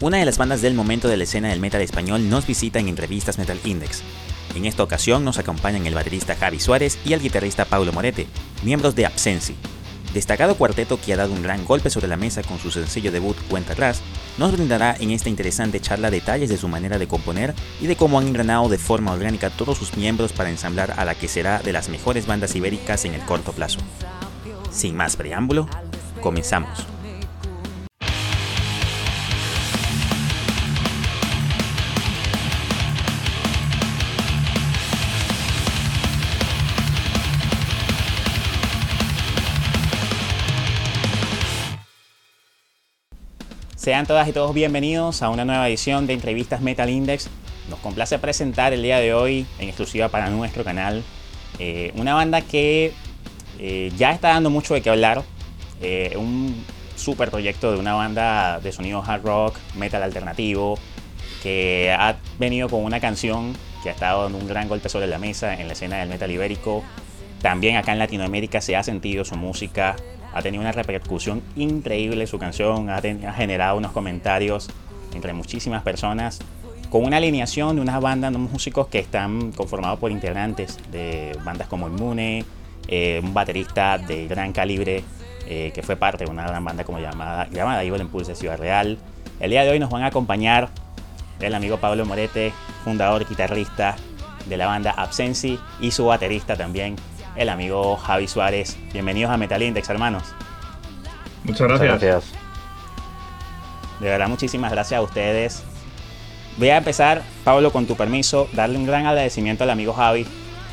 Una de las bandas del momento de la escena del metal español nos visita en entrevistas Metal Index. En esta ocasión nos acompañan el baterista Javi Suárez y el guitarrista Paulo Morete, miembros de Absensi, destacado cuarteto que ha dado un gran golpe sobre la mesa con su sencillo debut Cuenta atrás, nos brindará en esta interesante charla detalles de su manera de componer y de cómo han engranado de forma orgánica todos sus miembros para ensamblar a la que será de las mejores bandas ibéricas en el corto plazo. Sin más preámbulo, comenzamos. Sean todas y todos bienvenidos a una nueva edición de Entrevistas Metal Index. Nos complace presentar el día de hoy, en exclusiva para nuestro canal, eh, una banda que eh, ya está dando mucho de qué hablar. Eh, un super proyecto de una banda de sonido hard rock, metal alternativo, que ha venido con una canción que ha estado dando un gran golpe sobre la mesa en la escena del metal ibérico. También acá en Latinoamérica se ha sentido su música ha tenido una repercusión increíble su canción, ha, generado unos comentarios entre muchísimas personas, con una alineación de unas bandas de músicos que están conformados por integrantes de bandas como Inmune, eh, un baterista de gran calibre eh, que fue parte de una gran banda como llamada, llamada Evil Impulse de Ciudad Real. El día de hoy nos van a acompañar el amigo Pablo Morete, fundador y guitarrista de la banda Absensi y su baterista también, el amigo Javi Suárez. Bienvenidos a Metal Index, hermanos. Muchas gracias. gracias. De verdad, muchísimas gracias a ustedes. Voy a empezar, Pablo, con tu permiso, darle un gran agradecimiento al amigo Javi,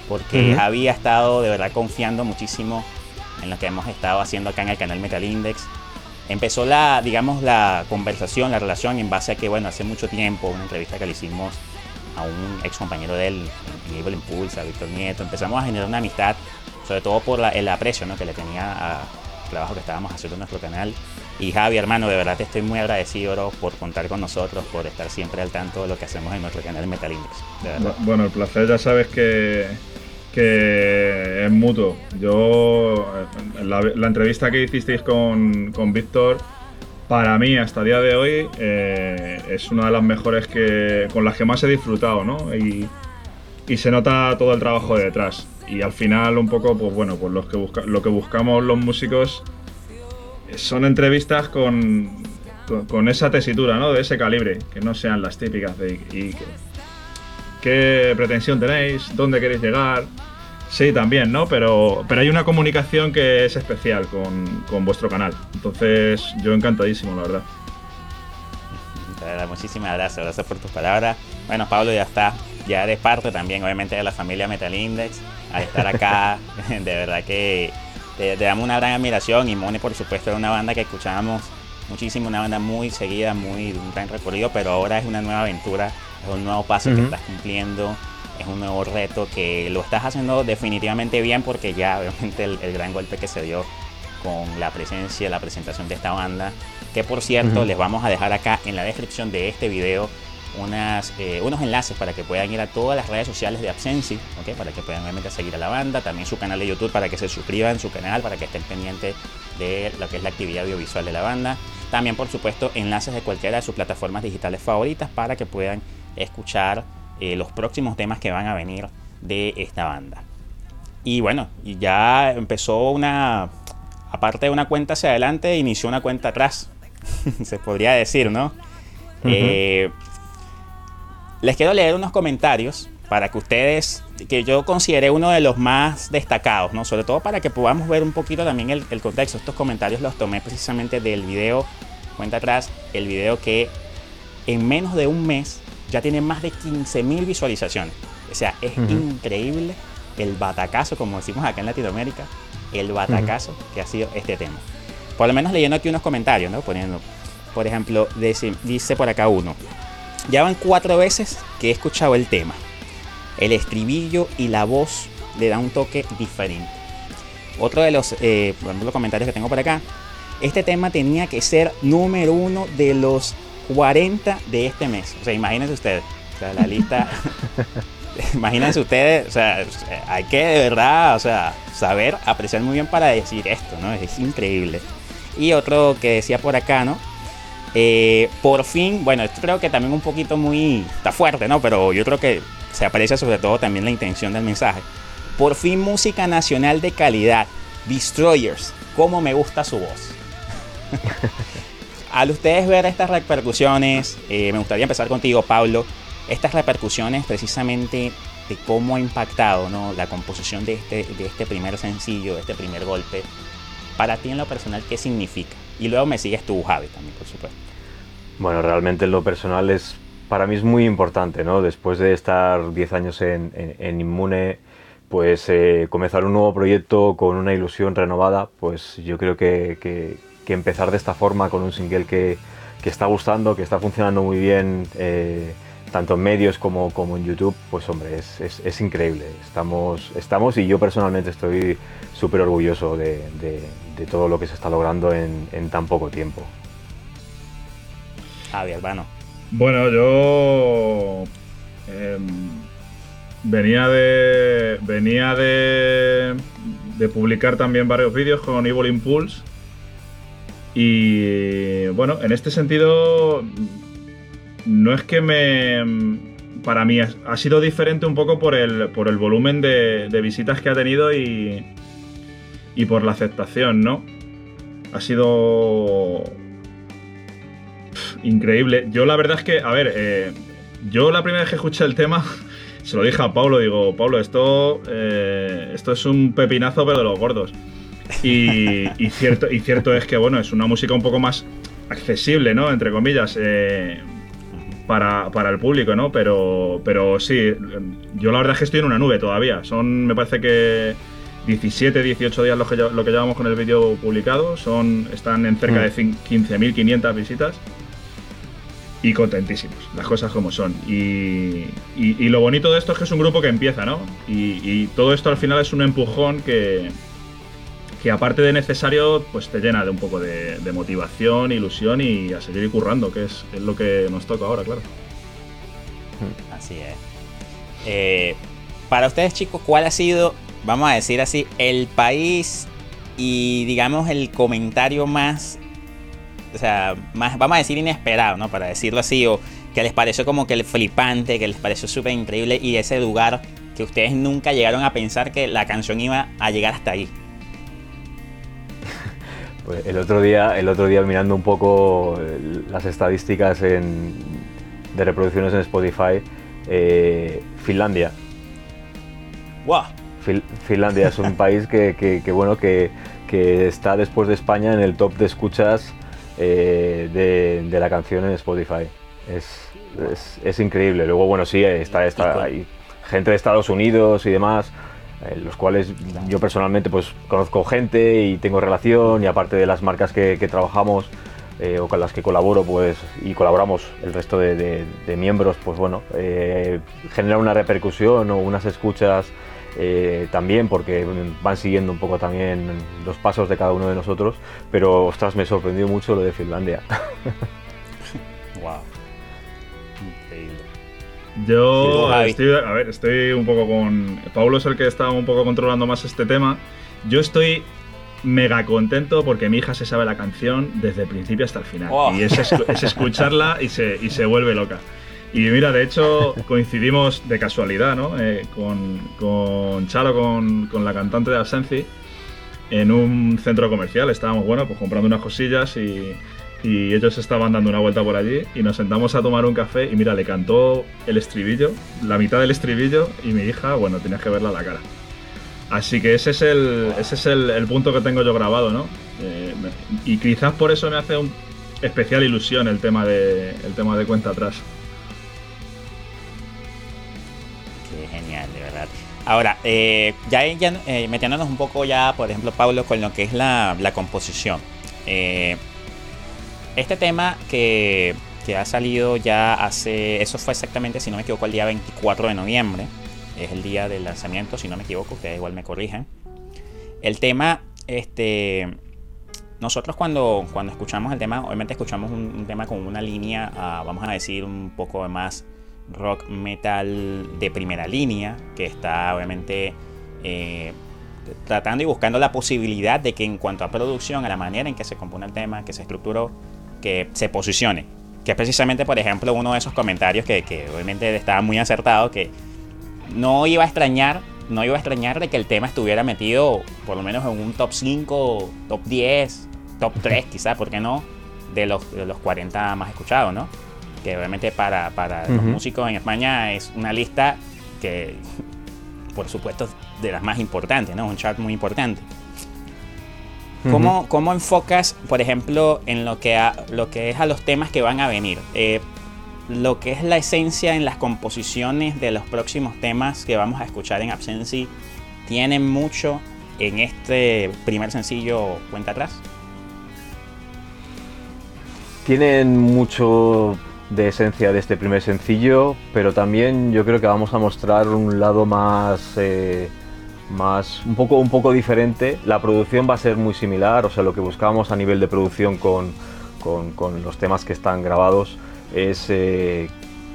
porque Javi ha estado de verdad confiando muchísimo en lo que hemos estado haciendo acá en el canal Metal Index. Empezó la, digamos, la conversación, la relación en base a que, bueno, hace mucho tiempo, una entrevista que le hicimos a un ex compañero de él, Evil Impulse, a Víctor Nieto, empezamos a generar una amistad, sobre todo por el aprecio que le tenía al trabajo que estábamos haciendo en nuestro canal. Y Javi, hermano, de verdad te estoy muy agradecido por contar con nosotros, por estar siempre al tanto de lo que hacemos en nuestro canal Metal Index. Bueno, el placer ya sabes que, es mutuo. Yo, la, la entrevista que hicisteis con, con Víctor, para mí hasta el día de hoy eh, es una de las mejores que con las que más he disfrutado, ¿no? Y, se nota todo el trabajo de detrás. Y al final un poco, pues bueno, pues los que lo que buscamos los músicos son entrevistas con, con, esa tesitura, ¿no? De ese calibre, que no sean las típicas de y, qué pretensión tenéis, dónde queréis llegar, Sí, también, ¿no? Pero, pero hay una comunicación que es especial con, vuestro canal. Entonces, yo encantadísimo, la verdad. muchísimas gracias, gracias por tus palabras. Bueno, Pablo, ya está, ya eres parte también, obviamente, de la familia Metal Index. Al estar acá, de verdad que te, damos una gran admiración. Y Mone, por supuesto, es una banda que escuchábamos muchísimo, una banda muy seguida, muy de un gran recorrido, pero ahora es una nueva aventura, es un nuevo paso que estás cumpliendo es un nuevo reto que lo estás haciendo definitivamente bien porque ya obviamente el, gran golpe que se dio con la presencia, la presentación de esta banda, que por cierto les vamos a dejar acá en la descripción de este video unas, eh, unos enlaces para que puedan ir a todas las redes sociales de Absensi, para que puedan obviamente seguir a la banda, también su canal de YouTube para que se suscriban su canal, para que estén pendientes de lo que es la actividad audiovisual de la banda. También por supuesto enlaces de cualquiera de sus plataformas digitales favoritas para que puedan escuchar eh, los próximos temas que van a venir de esta banda. Y bueno, ya empezó una, aparte de una cuenta hacia adelante, inició una cuenta atrás, se podría decir, ¿no? Eh, les quiero leer unos comentarios para que ustedes, que yo consideré uno de los más destacados, ¿no? Sobre todo para que podamos ver un poquito también el, el contexto. Estos comentarios los tomé precisamente del video, cuenta atrás, el video que en menos de un mes ya tiene más de 15.000 visualizaciones. O sea, es increíble el batacazo, como decimos acá en Latinoamérica, el batacazo que ha sido este tema. Por lo menos leyendo aquí unos comentarios, ¿no? Poniendo, por ejemplo, dice, por acá uno, ya van cuatro veces que he escuchado el tema. El estribillo y la voz le da un toque diferente. Otro de los, eh, los comentarios que tengo por acá, este tema tenía que ser número uno de los 40 de este mes. O sea, imagínense ustedes. O sea, la lista. imagínense ustedes. O sea, hay que de verdad, o sea, saber apreciar muy bien para decir esto, ¿no? Es increíble. Y otro que decía por acá, ¿no? Eh, por fin, bueno, esto creo que también un poquito muy, está fuerte, ¿no? Pero yo creo que se aprecia sobre todo también la intención del mensaje. Por fin música nacional de calidad. Destroyers, cómo me gusta su voz. Al ustedes ver estas repercusiones, eh, me gustaría empezar contigo, Pablo. Estas repercusiones precisamente de cómo ha impactado ¿no? la composición de este, de este primer sencillo, de este primer golpe. Para ti en lo personal, ¿qué significa? Y luego me sigues tú, Javi, también, por supuesto. Bueno, realmente en lo personal es, para mí es muy importante, ¿no? Después de estar 10 años en, en, Inmune, pues eh, comenzar un nuevo proyecto con una ilusión renovada, pues yo creo que, que, empezar de esta forma con un single que, que, está gustando, que está funcionando muy bien, eh, tanto en medios como, como en YouTube, pues hombre, es, es, es, increíble. Estamos, estamos y yo personalmente estoy súper orgulloso de, de, de, todo lo que se está logrando en, en tan poco tiempo. Javi, hermano. Bueno, yo em, venía de venía de, de publicar también varios vídeos con Evil Impulse y bueno, en este sentido no es que me para mí ha sido diferente un poco por el, por el volumen de, de visitas que ha tenido y, y por la aceptación, ¿no? Ha sido increíble. Yo la verdad es que, a ver, eh, yo la primera vez que escuché el tema, se lo dije a Pablo, digo, Pablo, esto, eh, esto es un pepinazo pero de los gordos. Y, cierto, y cierto es que, bueno, es una música un poco más accesible, ¿no? Entre comillas, eh, para, para, el público, ¿no? Pero, pero sí, yo la verdad es que estoy en una nube todavía. Son, me parece que 17, 18 días lo que, lo que llevamos con el vídeo publicado. Son, están en cerca de 15.500 mm. visitas y contentísimos, las cosas como son. Y, lo bonito de esto es que es un grupo que empieza, ¿no? Y, todo esto al final es un empujón que, que aparte de necesario, pues te llena de un poco de, motivación, ilusión y a seguir currando, que es, lo que nos toca ahora, claro. Así es. Eh, para ustedes chicos, ¿cuál ha sido, vamos a decir así, el país y digamos el comentario más o sea, más, vamos a decir inesperado, ¿no? Para decirlo así, o que les pareció como que el flipante, que les pareció súper increíble y ese lugar que ustedes nunca llegaron a pensar que la canción iba a llegar hasta ahí. Pues el otro día, el otro día mirando un poco las estadísticas de reproducciones en Spotify, eh, Finlandia. ¡Wow! Finlandia es un país que, bueno que, que, está después de España en el top de escuchas eh, de, la canción en Spotify. Es, es, increíble. Luego, bueno, sí, está, está hay gente de Estados Unidos y demás, en los cuales yo personalmente pues conozco gente y tengo relación y aparte de las marcas que, trabajamos eh, o con las que colaboro pues y colaboramos el resto de, miembros, pues bueno, eh, genera una repercusión o unas escuchas eh, también porque van siguiendo un poco también los pasos de cada uno de nosotros, pero ostras, me sorprendió mucho lo de Finlandia. Yo estoy, a ver, estoy un poco con. Pablo es el que está un poco controlando más este tema. Yo estoy mega contento porque mi hija se sabe la canción desde el principio hasta el final. Y es, es escucharla y se, y se vuelve loca. Y mira, de hecho, coincidimos de casualidad, ¿no? Eh, con, con, Chalo, con, con, la cantante de Absenci, en un centro comercial. Estábamos, bueno, pues comprando unas cosillas y, y ellos estaban dando una vuelta por allí y nos sentamos a tomar un café y mira, le cantó el estribillo, la mitad del estribillo y mi hija, bueno, tenías que verla a la cara. Así que ese es el, ese es el, punto que tengo yo grabado, ¿no? Eh, y quizás por eso me hace un especial ilusión el tema de, el tema de cuenta atrás. genial, de verdad. Ahora, eh, ya, eh, metiéndonos un poco ya, por ejemplo, Pablo, con lo que es la, composición. Eh, este tema que, que, ha salido ya hace, eso fue exactamente, si no me equivoco, el día 24 de noviembre. Es el día del lanzamiento, si no me equivoco, ustedes igual me corrigen. El tema, este, nosotros cuando, cuando escuchamos el tema, obviamente escuchamos un, tema con una línea, ah, vamos a decir, un poco más rock metal de primera línea, que está obviamente eh, tratando y buscando la posibilidad de que en cuanto a producción, a la manera en que se compone el tema, que se estructuró, que se posicione. Que es precisamente, por ejemplo, uno de esos comentarios que, que obviamente estaba muy acertado, que no iba a extrañar, no iba a extrañar de que el tema estuviera metido por lo menos en un top 5, top 10, top 3 quizás, ¿por qué no? De los, de los 40 más escuchados, ¿no? Que obviamente para, para los Ujú. músicos en España es una lista que, por supuesto, de las más importantes, ¿no? Un chart muy importante. ¿Cómo, cómo enfocas, por ejemplo, en lo que, a- lo que es a los temas que van a venir? Eh, lo que es la esencia en las composiciones de los próximos temas que vamos a escuchar en Absensi, ¿tiene mucho en este primer sencillo Cuenta Atrás? Tienen mucho de esencia de este primer sencillo, pero también yo creo que vamos a mostrar un lado más, eh, más un poco, un poco diferente. La producción va a ser muy similar, o sea, lo que buscábamos a nivel de producción con, con- los temas que están grabados es, eh,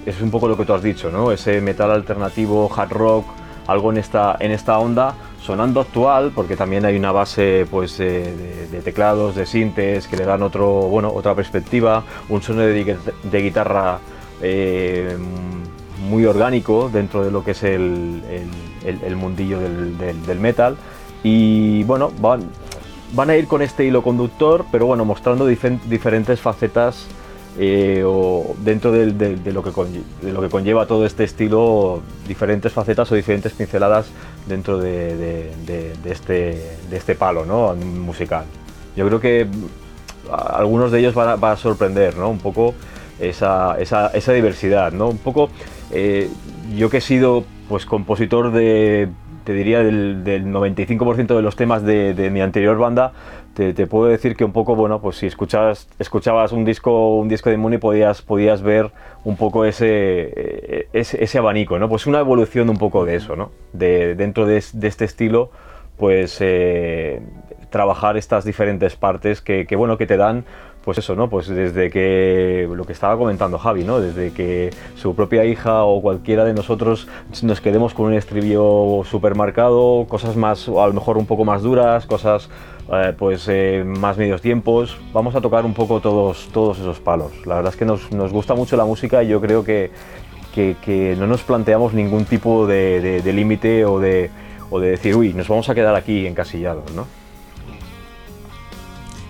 es un poco lo que tú has dicho, ¿no? Ese metal alternativo, hard rock, algo en esta, en esta onda, sonando actual, porque también hay una base pues, de, teclados, de sintes, que le dan otro, bueno, otra perspectiva, un sonido de, gui- de guitarra eh, muy orgánico dentro de lo que es el- el- mundillo del, metal. Y bueno, van, van a ir con este hilo conductor, pero bueno, mostrando diferentes facetas eh, o dentro del- de, lo que conlle- de lo que conlleva todo este estilo, diferentes facetas o diferentes pinceladas dentro de, de- de- de este, de este palo ¿no? musical. Yo creo que mm, algunos de ellos van a, van a sorprender ¿no? un poco esa, esa- esa diversidad. ¿no? Un poco, eh, yo que he sido pues, compositor de, te diría, del, del 95% de los temas de, mi anterior banda, te, puedo decir que un poco, bueno, pues si escuchabas, escuchabas un disco, un disco de Mooney podías, podías ver un poco ese, eh, ese, ese abanico, ¿no? Pues una evolución un poco de eso, ¿no? De, dentro de, es- de este estilo, pues eh, trabajar estas diferentes partes que, bueno, que te dan pues eso, ¿no? Pues desde que lo que estaba comentando Javi, ¿no? Desde que su propia hija o cualquiera de nosotros nos quedemos con un estribillo súper marcado, cosas más, o a lo mejor un poco más duras, cosas eh, pues eh, más medios tiempos. Vamos a tocar un poco todos, todos esos palos. La verdad es que nos, nos gusta mucho la música y yo creo que, que, que no nos planteamos ningún tipo de, de- de límite o de, o de decir, uy, nos vamos a quedar aquí encasillados, ¿no?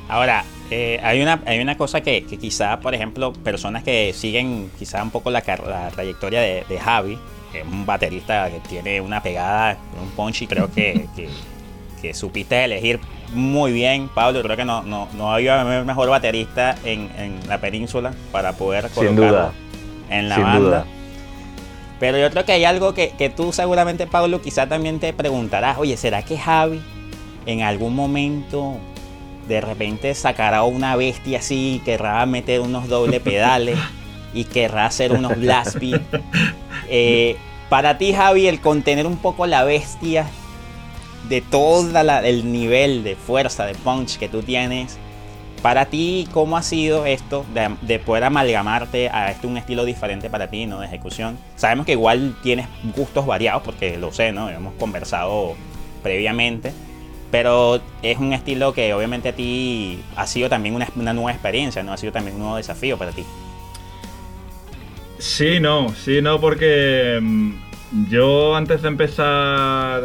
Ahora, eh, hay, una, hay una cosa que, que quizá, por ejemplo, personas que siguen quizá un poco la, trayectoria de, de Javi, que es un baterista que tiene una pegada, un punch y creo que, que, que supiste elegir muy bien, Pablo. Creo que no, no, no había mejor baterista en, en la península para poder Sin colocarlo duda. en la Sin banda. duda. Pero yo creo que hay algo que, que tú seguramente, Pablo, quizá también te preguntarás, oye, ¿será que Javi en algún momento de repente sacará una bestia así, querrá meter unos doble pedales y querrá hacer unos blast beat? Eh, para ti, Javi, el contener un poco la bestia de todo el nivel de fuerza, de punch que tú tienes, para ti, ¿cómo ha sido esto de, de poder amalgamarte a este un estilo diferente para ti, ¿no? De ejecución. Sabemos que igual tienes gustos variados, porque lo sé, ¿no? Hemos conversado previamente. Pero es un estilo que obviamente a ti ha sido también una, nueva experiencia, ¿no? Ha sido también un nuevo desafío para ti. Sí, no, sí, no, porque mm, yo antes de empezar,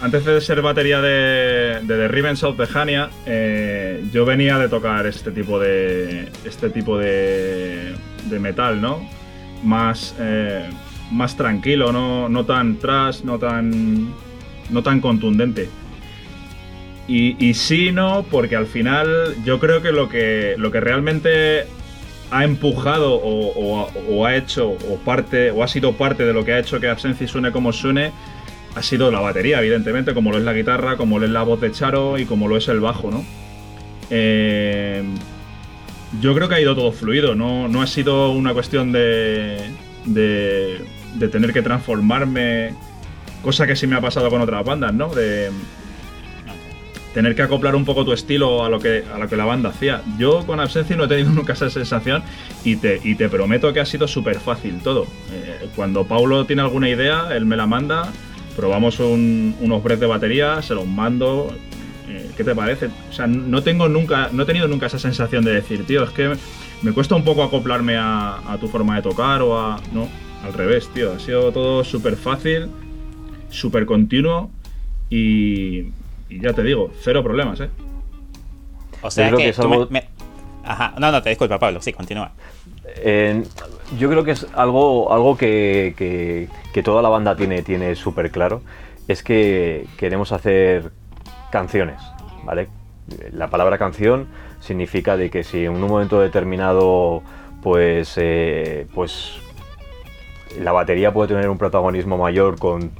antes de ser batería de, de The Ravens of Hania, eh, yo venía de tocar este tipo de, este tipo de, de metal, ¿no? Más, eh, más tranquilo, no, no tan trash, no tan, no tan contundente. Y, y sí, no, porque al final yo creo que lo que, lo que realmente ha empujado o, ha hecho o parte o ha sido parte de lo que ha hecho que Absenci suene como suene ha sido la batería, evidentemente, como lo es la guitarra, como lo es la voz de Charo y como lo es el bajo, ¿no? Eh, yo creo que ha ido todo fluido, no, no ha sido una cuestión de, de, de tener que transformarme, cosa que sí me ha pasado con otras bandas, ¿no? De, tener que acoplar un poco tu estilo a lo que, a lo que la banda hacía. Yo con Absenci no he tenido nunca esa sensación y te, y te prometo que ha sido súper fácil todo. Eh, cuando Paulo tiene alguna idea, él me la manda, probamos un- unos breaks de batería, se los mando. eh, ¿Qué te parece? O sea, no tengo nunca, no he tenido nunca esa sensación de decir, tío, es que me cuesta un poco acoplarme a, tu forma de tocar o a... No, al revés, tío. Ha sido todo súper fácil, súper continuo y, ya te digo, cero problemas, ¿eh? O sea que, Ajá, no, no, te disculpa, Pablo, sí, continúa. yo creo que es algo, algo que, que, toda la banda tiene, tiene súper claro, es que queremos hacer canciones, ¿vale? La palabra canción significa de que si en un momento determinado pues, eh, pues la batería puede tener un protagonismo mayor con,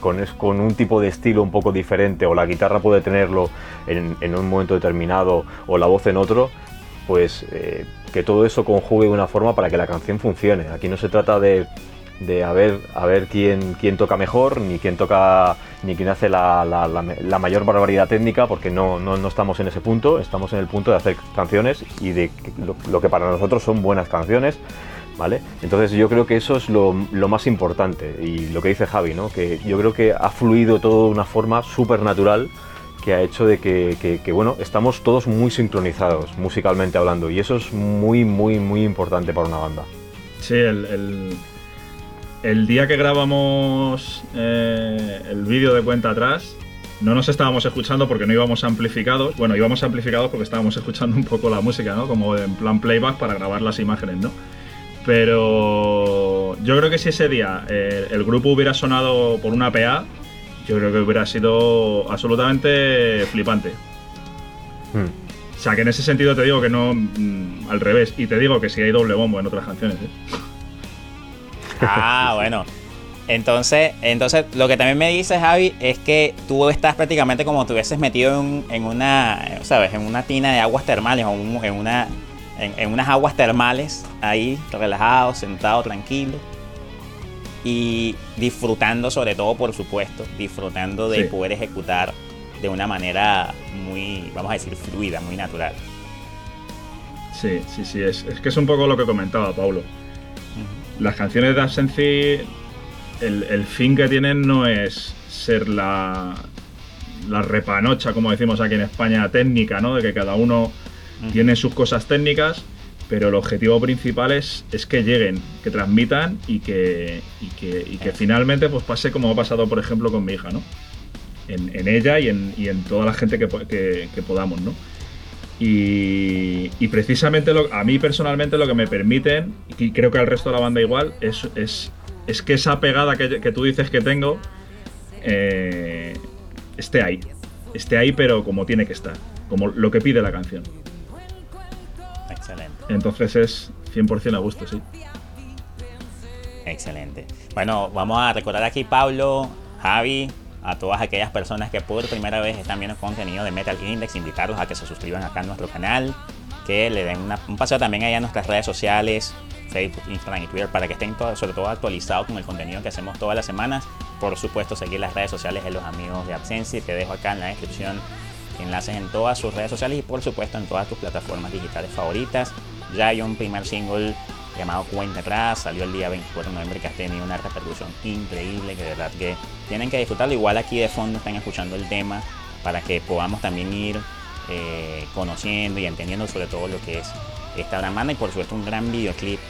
con, un tipo de estilo un poco diferente o la guitarra puede tenerlo en, un momento determinado o la voz en otro, pues eh, que todo eso conjugue de una forma para que la canción funcione. Aquí no se trata de de a ver, a ver quién, quién toca mejor, ni quién toca, ni quién hace la, la, mayor barbaridad técnica, porque no, no, no, estamos en ese punto, estamos en el punto de hacer canciones y de lo, que para nosotros son buenas canciones. Entonces yo creo que eso es lo, más importante y lo que dice Javi, ¿no? que yo creo que ha fluido todo de una forma súper natural que ha hecho de que, bueno, estamos todos muy sincronizados musicalmente hablando y eso es muy, muy, muy importante para una banda. Sí, el el día que grabamos eh, el vídeo de cuenta atrás, no nos estábamos escuchando porque no íbamos amplificados. Bueno, íbamos amplificados porque estábamos escuchando un poco la música, ¿no? Como en plan playback para grabar las imágenes, ¿no? Pero yo creo que si ese día eh, el grupo hubiera sonado por una PA, yo creo que hubiera sido absolutamente flipante. Hmm. O sea, que en ese sentido te digo que no mm, al revés. Y te digo que sí hay doble bombo en otras canciones, ¿eh? Ah, bueno. Entonces, entonces, lo que también me dice Javi es que tú estás prácticamente como si hubieses metido en, una, ¿sabes? En una tina de aguas termales o en, una, en, unas aguas termales ahí, relajado, sentado, tranquilo y disfrutando sobre todo, por supuesto, disfrutando de poder ejecutar de una manera muy, vamos a decir, fluida, muy natural. Sí, sí, sí, es, es que es un poco lo que comentaba Paulo las canciones de Absenci, el, fin que tienen no es ser la, la repanocha, como decimos aquí en España, técnica, ¿no? De que cada uno tiene sus cosas técnicas, pero el objetivo principal es, es que lleguen, que transmitan y que, y que, y que finalmente pues pase como ha pasado, por ejemplo, con mi hija, ¿no? En, ella y en, y en, toda la gente que, que, que podamos, ¿no? Y, precisamente a mí personalmente lo que me permiten, y creo que al resto de la banda igual, es, es, que esa pegada que, tú dices que tengo eh, esté ahí. Esté ahí, pero como tiene que estar, como lo que pide la canción. Entonces es 100% a gusto, sí. Excelente. Bueno, vamos a recordar aquí Pablo, Javi, a todas aquellas personas que por primera vez están viendo contenido de Metal Index, invitarlos a que se suscriban acá a nuestro canal, que le den un paseo también allá a nuestras redes sociales, Facebook, Instagram y Twitter, para que estén sobre todo actualizados con el contenido que hacemos todas las semanas. Por supuesto, seguir las redes sociales de los amigos de Absensi, te dejo acá en la descripción enlaces en todas sus redes sociales y por supuesto en todas tus plataformas digitales favoritas. Ya hay un primer single llamado Cuenta Atrás, salió el día 24 de noviembre que ha tenido una repercusión increíble, que de verdad que tienen que disfrutarlo. Igual aquí de fondo están escuchando el tema para que podamos también ir eh, conociendo y entendiendo sobre todo lo que es esta gran banda y por supuesto un gran videoclip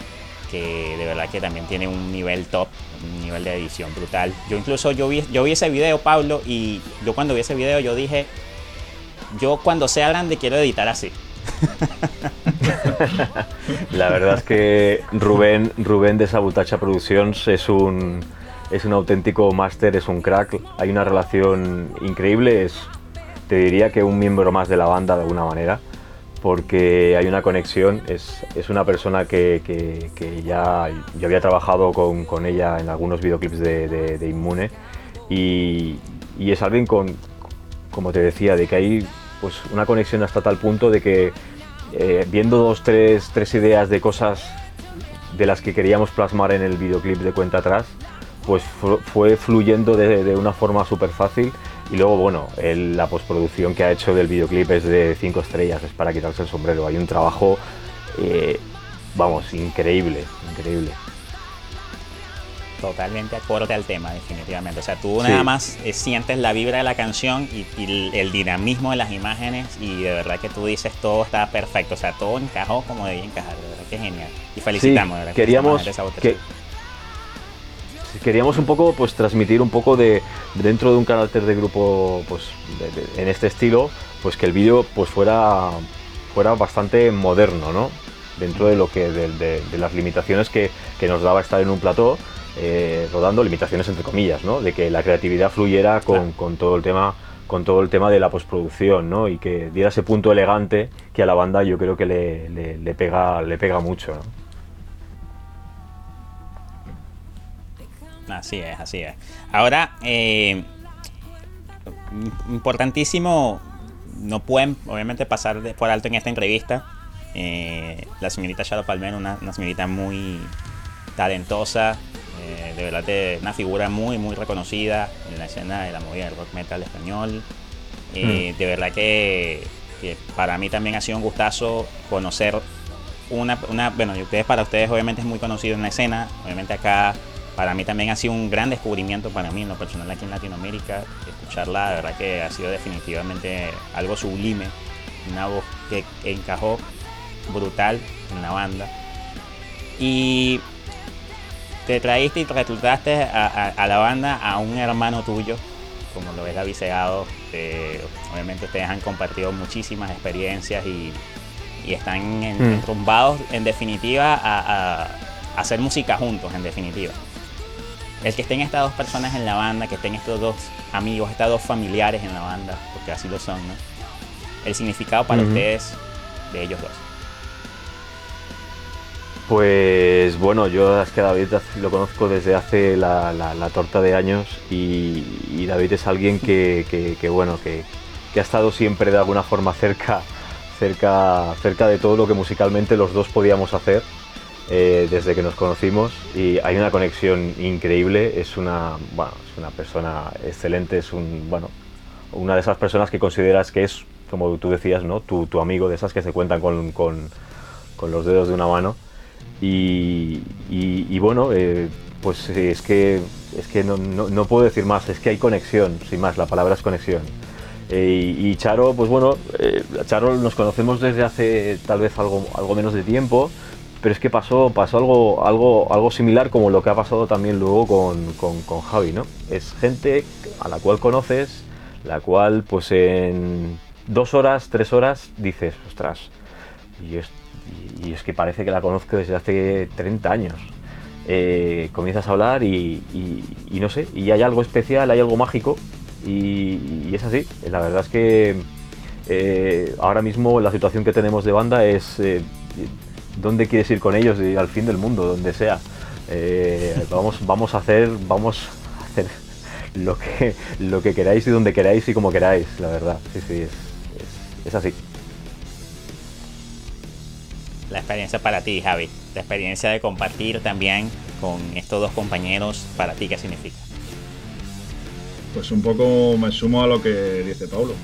que de verdad que también tiene un nivel top, un nivel de edición brutal. Yo incluso yo vi, yo vi ese video, Pablo, y yo cuando vi ese video yo dije, yo cuando sea grande quiero editar así. La verdad es que Rubén, Rubén de Sabutacha Productions es un, es un auténtico máster, es un crack. Hay una relación increíble, es, te diría que un miembro más de la banda de alguna manera, porque hay una conexión. Es, una persona que, ya yo había trabajado con, ella en algunos videoclips de, Inmune y, y, es alguien con, como te decía, de que hay pues una conexión hasta tal punto de que eh, viendo dos, tres, tres ideas de cosas de las que queríamos plasmar en el videoclip de cuenta atrás, pues fue fluyendo de, una forma súper fácil y luego, bueno, la postproducción que ha hecho del videoclip es de cinco estrellas, es para quitarse el sombrero. Hay un trabajo, eh, vamos, increíble, increíble totalmente acorde al tema, definitivamente. O sea, tú nada más eh, sientes la vibra de la canción y, el, dinamismo de las imágenes y de verdad que tú dices todo está perfecto, o sea, todo encajó como debía encajar, de que genial. Y felicitamos, ¿verdad? queríamos que, queríamos un poco pues transmitir un poco de dentro de un carácter de grupo pues en este estilo pues que el vídeo pues fuera fuera bastante moderno no dentro de lo que de, las limitaciones que, nos daba estar en un plató eh, rodando limitaciones entre comillas no de que la creatividad fluyera con, todo el tema con todo el tema de la postproducción ¿no? y que diera ese punto elegante que a la banda yo creo que le, pega le pega mucho Así es, así es. Ahora, eh, importantísimo, no pueden obviamente pasar por alto en esta entrevista. Eh, la señorita Shadow Palmer, una, una señorita muy talentosa, eh, de verdad de una figura muy, muy reconocida en la escena de la movida del rock metal español. Mm. De verdad que, para mí también ha sido un gustazo conocer una, una, bueno, ustedes para ustedes obviamente es muy conocido en la escena, obviamente acá para mí también ha sido un gran descubrimiento para mí en lo personal aquí en Latinoamérica. Escucharla, de verdad que ha sido definitivamente algo sublime. Una voz que encajó brutal en la banda. Y te traíste y reclutaste a, la banda a un hermano tuyo, como lo es David Segado. obviamente ustedes han compartido muchísimas experiencias y, están en, mm. en definitiva a, a hacer música juntos, en definitiva el que estén estas dos personas en la banda, que estén estos dos amigos, estos dos familiares en la banda, porque así lo son, ¿no? El significado para ustedes de ellos dos. Pues bueno, yo es que David lo conozco desde hace la, torta de años y, David es alguien que, bueno, que, ha estado siempre de alguna forma cerca, cerca, cerca de todo lo que musicalmente los dos podíamos hacer eh, desde que nos conocimos y hay una conexión increíble. Es una, bueno, es una persona excelente, es un, bueno, una de esas personas que consideras que es, como tú decías, ¿no? tu, amigo, de esas que se cuentan con, con los dedos de una mano. Y, bueno, eh, pues es que, es que no, no, puedo decir más, es que hay conexión, sin más, la palabra es conexión. Eh, y Charo, pues bueno, Charo nos conocemos desde hace tal vez algo, algo menos de tiempo, pero es que pasó, pasó algo, algo, algo similar como lo que ha pasado también luego con, Javi, ¿no? Es gente a la cual conoces, la cual pues en dos horas, tres horas dices, ostras, y es, y es que parece que la conozco desde hace 30 años. Eh, comienzas a hablar y, no sé, y hay algo especial, hay algo mágico y, es así. La verdad es que eh, ahora mismo la situación que tenemos de banda es... Eh, dónde quieres ir con ellos y al fin del mundo, donde sea. Vamos, vamos a hacer, vamos a hacer lo que, lo que queráis y donde queráis y como queráis, la verdad. Sí, sí, es, así. La experiencia para ti, Javi. La experiencia de compartir también con estos dos compañeros, ¿para ti qué significa? Pues un poco me sumo a lo que dice Paulo.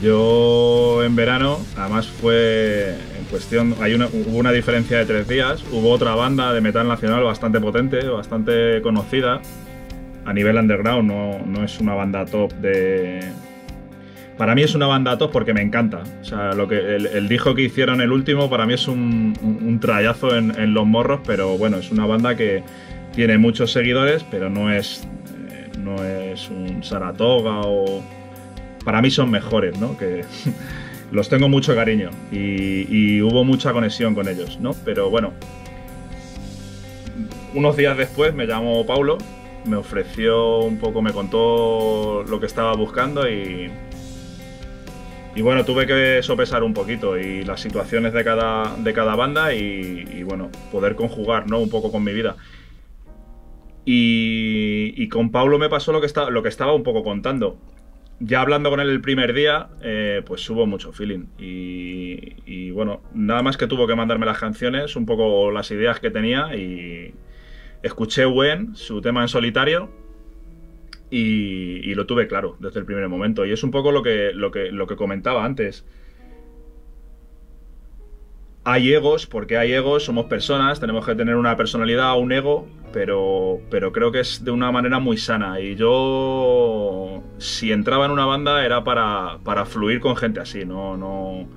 Yo en verano, además fue en cuestión, hay una, hubo una diferencia de tres días, hubo otra banda de metal nacional bastante potente, bastante conocida, a nivel underground, no, es una banda top de... Para mí es una banda top porque me encanta. O sea, lo que, el, dijo que hicieron el último para mí es un, un, en, los morros, pero bueno, es una banda que tiene muchos seguidores, pero no es, eh, no es un Saratoga o para mí son mejores, ¿no? Que los tengo mucho cariño y, hubo mucha conexión con ellos, ¿no? Pero bueno, unos días después me llamó Paulo, me ofreció un poco, me contó lo que estaba buscando y, y bueno, tuve que sopesar un poquito y las situaciones de cada, de cada banda y, bueno, poder conjugar, ¿no? Un poco con mi vida. Y, con Paulo me pasó lo que, está, lo que estaba un poco contando ya hablando con él el primer día, eh, pues hubo mucho feeling. Y, bueno, nada más que tuvo que mandarme las canciones, un poco las ideas que tenía y escuché Wen, su tema en solitario, y, lo tuve claro desde el primer momento. Y es un poco lo que, lo que, lo que comentaba antes hay egos, porque hay egos, somos personas, tenemos que tener una personalidad, un ego, pero, pero creo que es de una manera muy sana. Y yo, si entraba en una banda, era para, para fluir con gente así, no, no,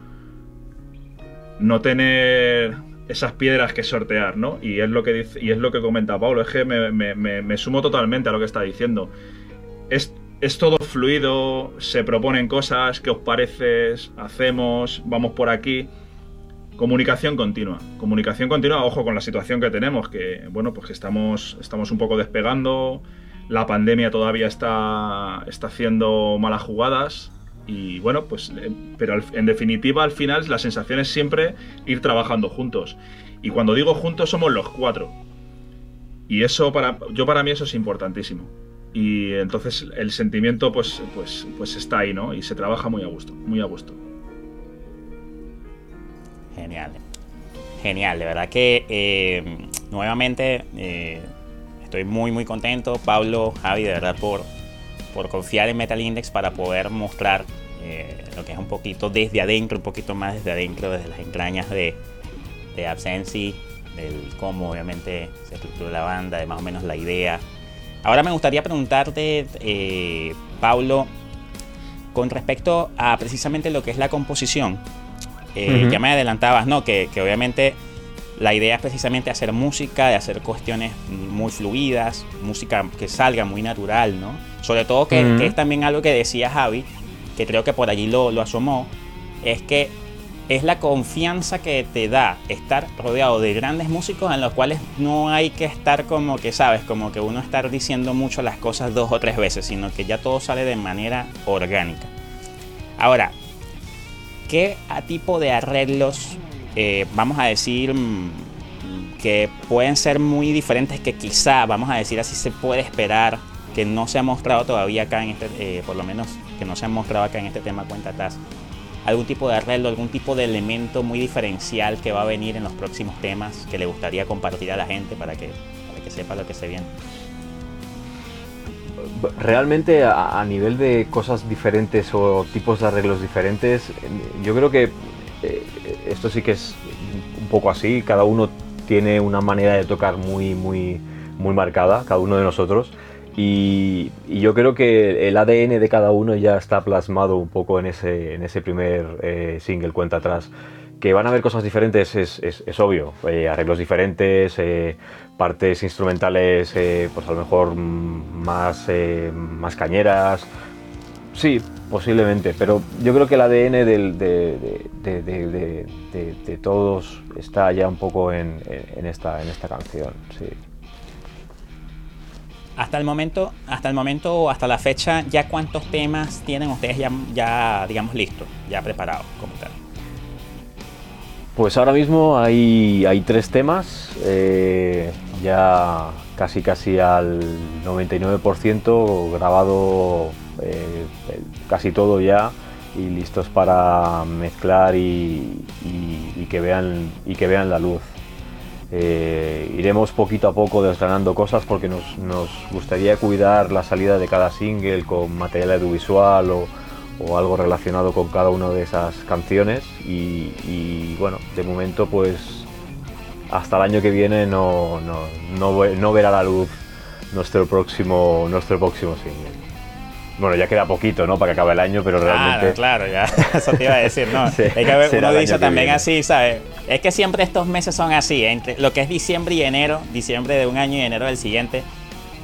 no tener esas piedras que sortear, ¿no? Y es lo que dice, y es lo que comenta Pablo, es que me, me, sumo totalmente a lo que está diciendo. Es, todo fluido, se proponen cosas, ¿qué os parece? Hacemos, vamos por aquí. Comunicación continua. Comunicación continua, ojo con la situación que tenemos, que bueno, pues que estamos, estamos un poco despegando, la pandemia todavía está, está haciendo malas jugadas, y bueno, pues, eh, pero en definitiva, al final, la sensación es siempre ir trabajando juntos. Y cuando digo juntos, somos los cuatro. Y eso, para, yo para mí, eso es importantísimo. Y entonces el sentimiento, pues, pues, pues está ahí, ¿no? Y se trabaja muy a gusto, muy a gusto. Genial. Genial, de verdad que eh, nuevamente eh, estoy muy, muy contento. Pablo, Javi, de verdad, por, por confiar en Metal Index para poder mostrar eh, lo que es un poquito desde adentro, un poquito más desde adentro, desde las entrañas de, de Absensi, del cómo obviamente se estructura la banda, de más o menos la idea. Ahora me gustaría preguntarte, eh, Pablo, con respecto a precisamente lo que es la composición. Eh, ya me adelantabas, ¿no? Que, que obviamente la idea es precisamente hacer música, de hacer cuestiones muy fluidas, música que salga muy natural, ¿no? Sobre todo que, es también algo que decía Javi, que creo que por allí lo, lo asomó, es que es la confianza que te da estar rodeado de grandes músicos en los cuales no hay que estar como que, sabes, como que uno estar diciendo mucho las cosas dos o tres veces, sino que ya todo sale de manera orgánica. Ahora, ¿qué tipo de arreglos eh, vamos a decir, mm, que pueden ser muy diferentes, que quizá, vamos a decir así, se puede esperar, que no se ha mostrado todavía acá en este, eh, por lo menos que no se ha mostrado acá en este tema cuenta atrás, algún tipo de arreglo, algún tipo de elemento muy diferencial que va a venir en los próximos temas que le gustaría compartir a la gente para que, para que sepa lo que se viene. Realmente a, nivel de cosas diferentes o tipos de arreglos diferentes, yo creo que eh, esto sí que es un poco así, cada uno tiene una manera de tocar muy, muy, muy marcada, cada uno de nosotros. Y, yo creo que el ADN de cada uno ya está plasmado un poco en ese, en ese primer eh, single, cuenta atrás. Que van a haber cosas diferentes es, es, obvio, eh, arreglos diferentes, partes instrumentales pues a lo mejor más, más cañeras. Sí, Posiblemente, pero yo creo que el ADN de, todos está ya un poco en, esta, en esta canción, sí. Hasta el momento, hasta el momento, hasta la fecha, ¿ya cuántos temas tienen ustedes ya, ya digamos, listos, ya preparados como tal? Pues ahora mismo hay, hay tres temas, eh, ya casi casi al 99% grabado eh, casi todo ya y listos para mezclar y, que, vean, y que vean la luz. Eh, iremos poquito a poco desgranando cosas porque nos, gustaría cuidar la salida de cada single con material audiovisual o, algo relacionado con cada una de esas canciones y, bueno, de momento pues hasta el año que viene no, no, no verá la luz nuestro próximo, nuestro próximo single. Bueno, ya queda poquito, ¿no? Para que acabe el año, pero realmente. Claro, ya. Eso te iba a decir, ¿no? Hay que uno dice también así, ¿sabes? Es que siempre estos meses son así, entre lo que es diciembre y enero, diciembre de un año y enero del siguiente.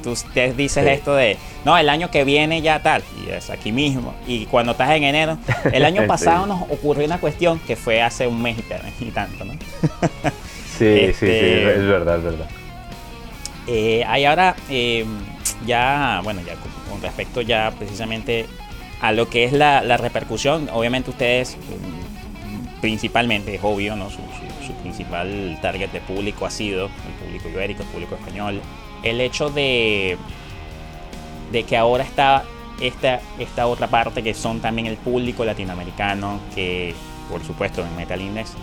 Tú te dices esto de, no, el año que viene ya tal, y es aquí mismo. Y cuando estás en enero, el año pasado nos ocurrió una cuestión que fue hace un mes y tanto, ¿no? sí, sí, sí, este, es verdad, es verdad. Eh, hay ahora, eh, ya, bueno, ya con respecto ya precisamente a lo que es la, repercusión, obviamente ustedes mm, principalmente, es obvio, ¿no? Su, principal target de público ha sido el público ibérico, el público español. El hecho de, de que ahora está esta, esta otra parte que son también el público latinoamericano, que por supuesto en Metal Index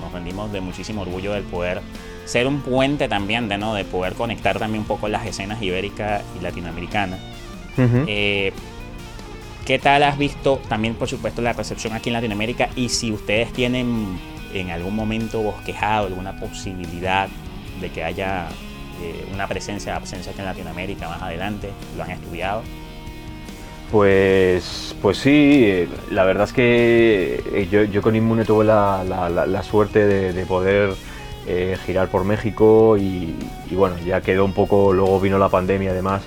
nos rendimos de muchísimo orgullo del poder ser un puente también, de, ¿no? de poder conectar también un poco las escenas ibéricas y Eh, ¿Qué tal has visto también, por supuesto, la recepción aquí en Latinoamérica? Y si ustedes tienen en algún momento bosquejado alguna posibilidad de que haya eh, una presencia, presencia aquí en Latinoamérica más adelante, ¿lo han estudiado? Pues, pues sí, eh, la verdad es que yo, con Inmune tuve la, suerte de, poder eh, girar por México y, bueno, ya quedó un poco, luego vino la pandemia además,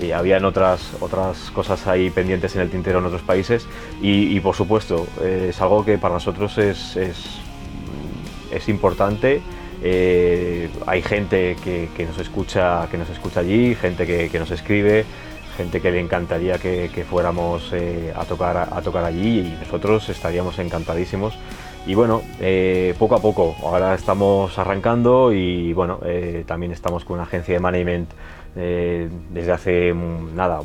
y habían otras, otras cosas ahí pendientes en el tintero en otros países y, por supuesto es algo que para nosotros es, es, importante. hay gente que, nos escucha, que nos escucha allí, gente que, nos escribe, gente que le encantaría que, fuéramos a, tocar, a tocar allí y nosotros estaríamos encantadísimos y bueno, eh, poco a poco, ahora estamos arrancando y bueno, eh, también estamos con una agencia de management eh, desde hace mm, nada,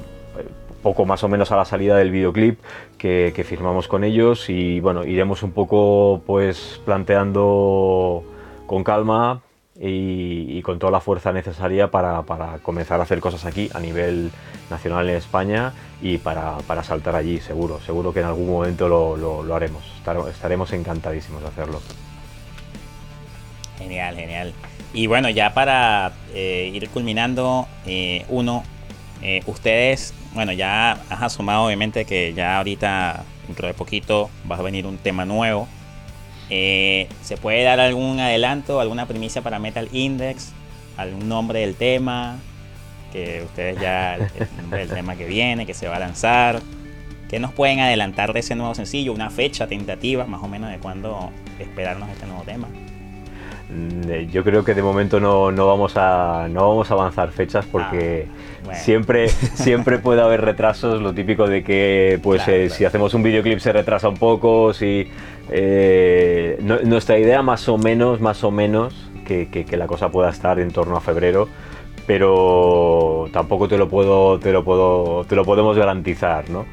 poco más o menos a la salida del videoclip que, firmamos con ellos y bueno, iremos un poco pues planteando con calma y, con toda la fuerza necesaria para, comenzar a hacer cosas aquí a nivel nacional en España y para, saltar allí, seguro. Seguro que en algún momento lo, haremos. Estaremos encantadísimos de hacerlo. Genial, genial. Y bueno, ya para eh, ir culminando, eh, uno, eh, ustedes, bueno, ya has asomado obviamente que ya ahorita, dentro de poquito, va a venir un tema nuevo ¿Se puede dar algún adelanto, alguna primicia para Metal Index? ¿Algún nombre del tema? Que ustedes ya, el nombre del tema que viene, que se va a lanzar. ¿Qué nos pueden adelantar de ese nuevo sencillo? ¿Una fecha tentativa más o menos de cuándo esperarnos este nuevo tema? Mm, eh, yo creo que de momento no, vamos, a, no vamos a avanzar fechas porque ah, siempre, siempre puede haber retrasos, lo típico de que pues eh, si hacemos un videoclip se retrasa un poco, si eh, nuestra idea más o menos, más o menos, que, la cosa pueda estar en torno a febrero, pero tampoco te lo puedo, te lo puedo, te lo podemos garantizar, ¿no?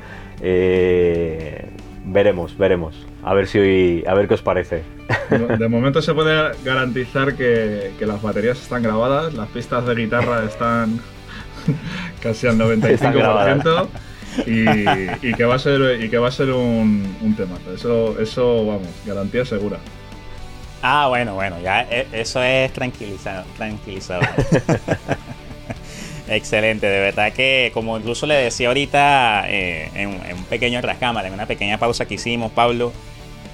Eh, veremos, veremos. A ver si a ver qué os parece. De momento se puede garantizar que, las baterías están grabadas, las pistas de guitarra están casi al 95% y, que va a ser y que va a ser un, un tema. Eso, eso vamos, garantía segura. Ah, bueno, bueno, ya e, eso es tranquilizado, tranquilizado. Excelente, de verdad que como incluso le decía ahorita eh, en, un pequeño rascámara, en una pequeña pausa que hicimos, Pablo,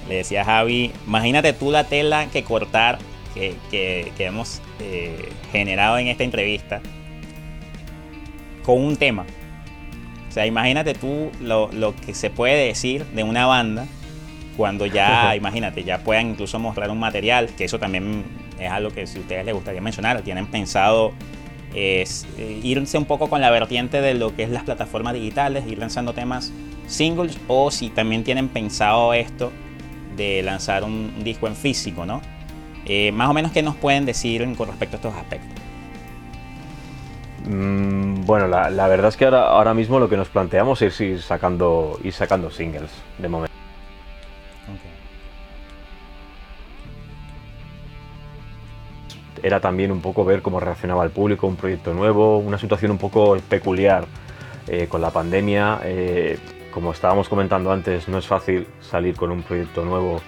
le decía a Javi, imagínate tú la tela que cortar que, que, hemos eh, generado en esta entrevista con un tema. O sea, imagínate tú lo, que se puede decir de una banda cuando ya, imagínate, ya puedan incluso mostrar un material, que eso también es algo que si a ustedes les gustaría mencionar, tienen pensado es eh, irse un poco con la vertiente de lo que es las plataformas digitales, ir lanzando temas singles, o si también tienen pensado esto de lanzar un, disco en físico, ¿no? Eh, más o menos, ¿qué nos pueden decir con respecto a estos aspectos? Mm, bueno, la, verdad es que ahora, ahora mismo lo que nos planteamos es ir sacando, ir sacando singles de momento. Era también un poco ver cómo reaccionaba el público, un proyecto nuevo, una situación un poco peculiar eh, con la pandemia. Eh, como estábamos comentando antes, no es fácil salir con un proyecto nuevo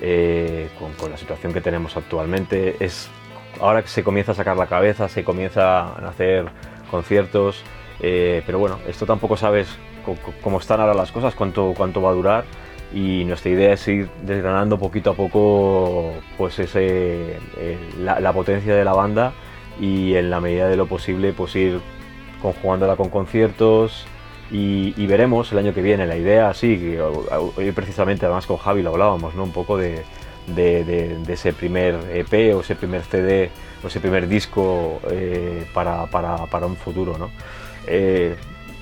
eh, con, con, la situación que tenemos actualmente. Es ahora que se comienza a sacar la cabeza, se comienza a hacer conciertos, eh, pero bueno, esto tampoco sabes cómo están ahora las cosas, cuánto, cuánto va a durar y nuestra idea es ir desgranando poquito a poco pues ese, eh, la, potencia de la banda y en la medida de lo posible pues ir conjugándola con conciertos y, veremos el año que viene. La idea sí, que hoy precisamente además con Javi lo hablábamos, ¿no? un poco de, de, ese primer EP o ese primer CD o ese primer disco eh, para, un futuro. ¿no? Eh,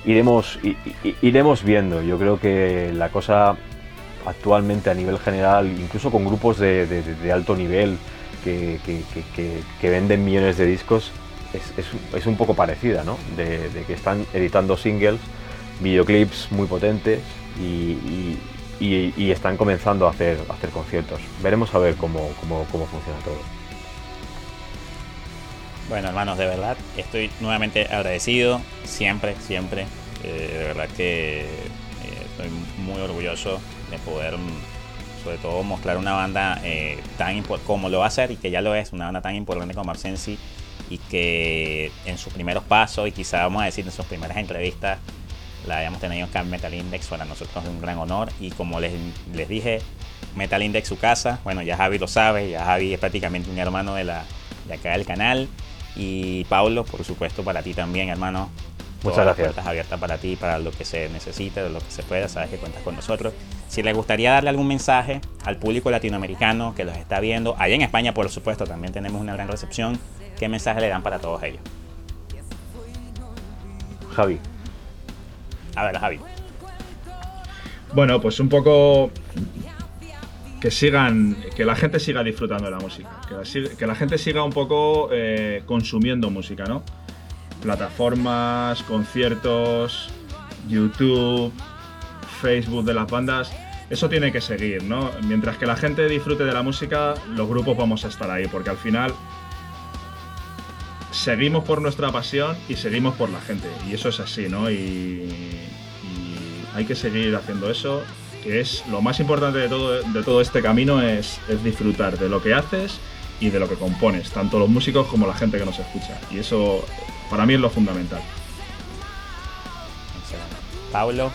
iremos, iremos viendo, yo creo que la cosa actualmente a nivel general, incluso con grupos de, alto nivel que, venden millones de discos, es, un poco parecida, ¿no? de, que están editando singles, videoclips muy potentes y, están comenzando a hacer, conciertos. Veremos a ver cómo funciona todo. Bueno, hermanos, de verdad, estoy nuevamente agradecido, siempre, siempre. Eh, de verdad que eh, estoy muy orgulloso de poder, mm, sobre todo, mostrar una banda eh, tan importante como lo va a ser y que ya lo es, una banda tan importante como Arsensi y que en sus primeros pasos y quizá vamos a decir en sus primeras entrevistas la hayamos tenido en Metal Index, para nosotros es un gran honor y como les, les dije, Metal Index su casa. Bueno, ya Javi lo sabe, ya Javi es prácticamente un hermano de, la, de acá del canal. Y Pablo, por supuesto, para ti también, hermano. Muchas gracias. puertas abiertas para ti, para lo que se necesite, de lo que se pueda, sabes que cuentas con nosotros. Si les gustaría darle algún mensaje al público latinoamericano que los está viendo, allá en España, por supuesto, también tenemos una gran recepción, ¿qué mensaje le dan para todos ellos? Javi. A ver, Javi. Bueno, pues un poco que sigan, que la gente siga disfrutando de la música, que la, que la gente siga un poco eh, consumiendo música, ¿no? Plataformas, conciertos, YouTube, Facebook de las bandas, eso tiene que seguir, ¿no? Mientras que la gente disfrute de la música, los grupos vamos a estar ahí, porque al final seguimos por nuestra pasión y seguimos por la gente, y eso es así, ¿no? Y, hay que seguir haciendo eso, que es lo más importante de todo, de todo este camino es, disfrutar de lo que haces y de lo que compones, tanto los músicos como la gente que nos escucha. Y eso para mí es lo fundamental. Pablo.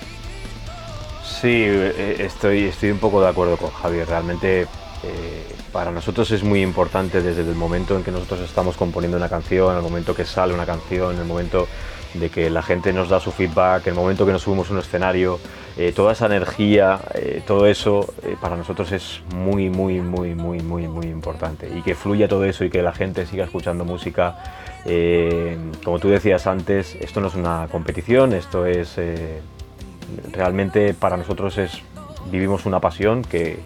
Sí, eh, estoy, estoy un poco de acuerdo con Javier. Realmente eh, para nosotros es muy importante desde el momento en que nosotros estamos componiendo una canción, el momento que sale una canción, el momento de que la gente nos da su feedback, el momento que nos subimos a un escenario, eh, toda esa energía, eh, todo eso eh, para nosotros es muy, muy, muy, muy, muy, muy importante. Y que fluya todo eso y que la gente siga escuchando música. como tú decías antes, esto no es una competición, esto es realmente para nosotros es vivimos una pasión que,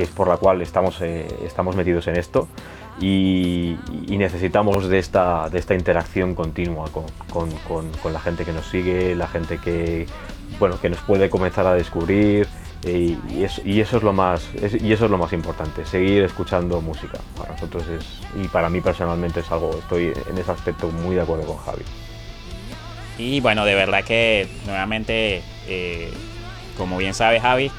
que es por la cual estamos, estamos metidos en esto y, necesitamos de esta, de esta interacción continua con, con, la gente que nos sigue, la gente que, bueno, que nos puede comenzar a descubrir y, y, eso, es lo más, y eso es lo más importante, seguir escuchando música. Para nosotros es, y para mí personalmente es algo, estoy en ese aspecto muy de acuerdo con Javi. Y bueno, de verdad que nuevamente, eh, como bien sabe Javi,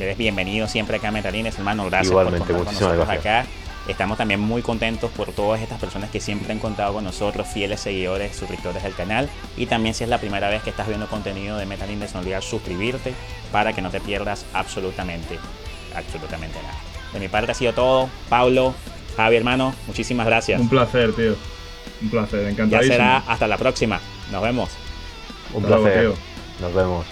eres bienvenido siempre acá a Metalines, hermano. Gracias Igualmente, por contar con nosotros acá. Estamos también muy contentos por todas estas personas que siempre han contado con nosotros, fieles seguidores, suscriptores del canal. Y también si es la primera vez que estás viendo contenido de Metal Index, no olvides suscribirte para que no te pierdas absolutamente, absolutamente nada. De mi parte ha sido todo. Pablo, Javi, hermano, muchísimas gracias. Un placer, tío. Un placer, encantadísimo. Ya será hasta la próxima. Nos vemos. Un placer. Nos vemos.